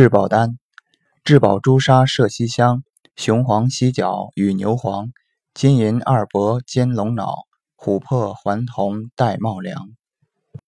质保丹：质保朱砂麝西香、雄黄犀角与牛黄、金银二铂兼龙脑、琥珀环铜带瑁良。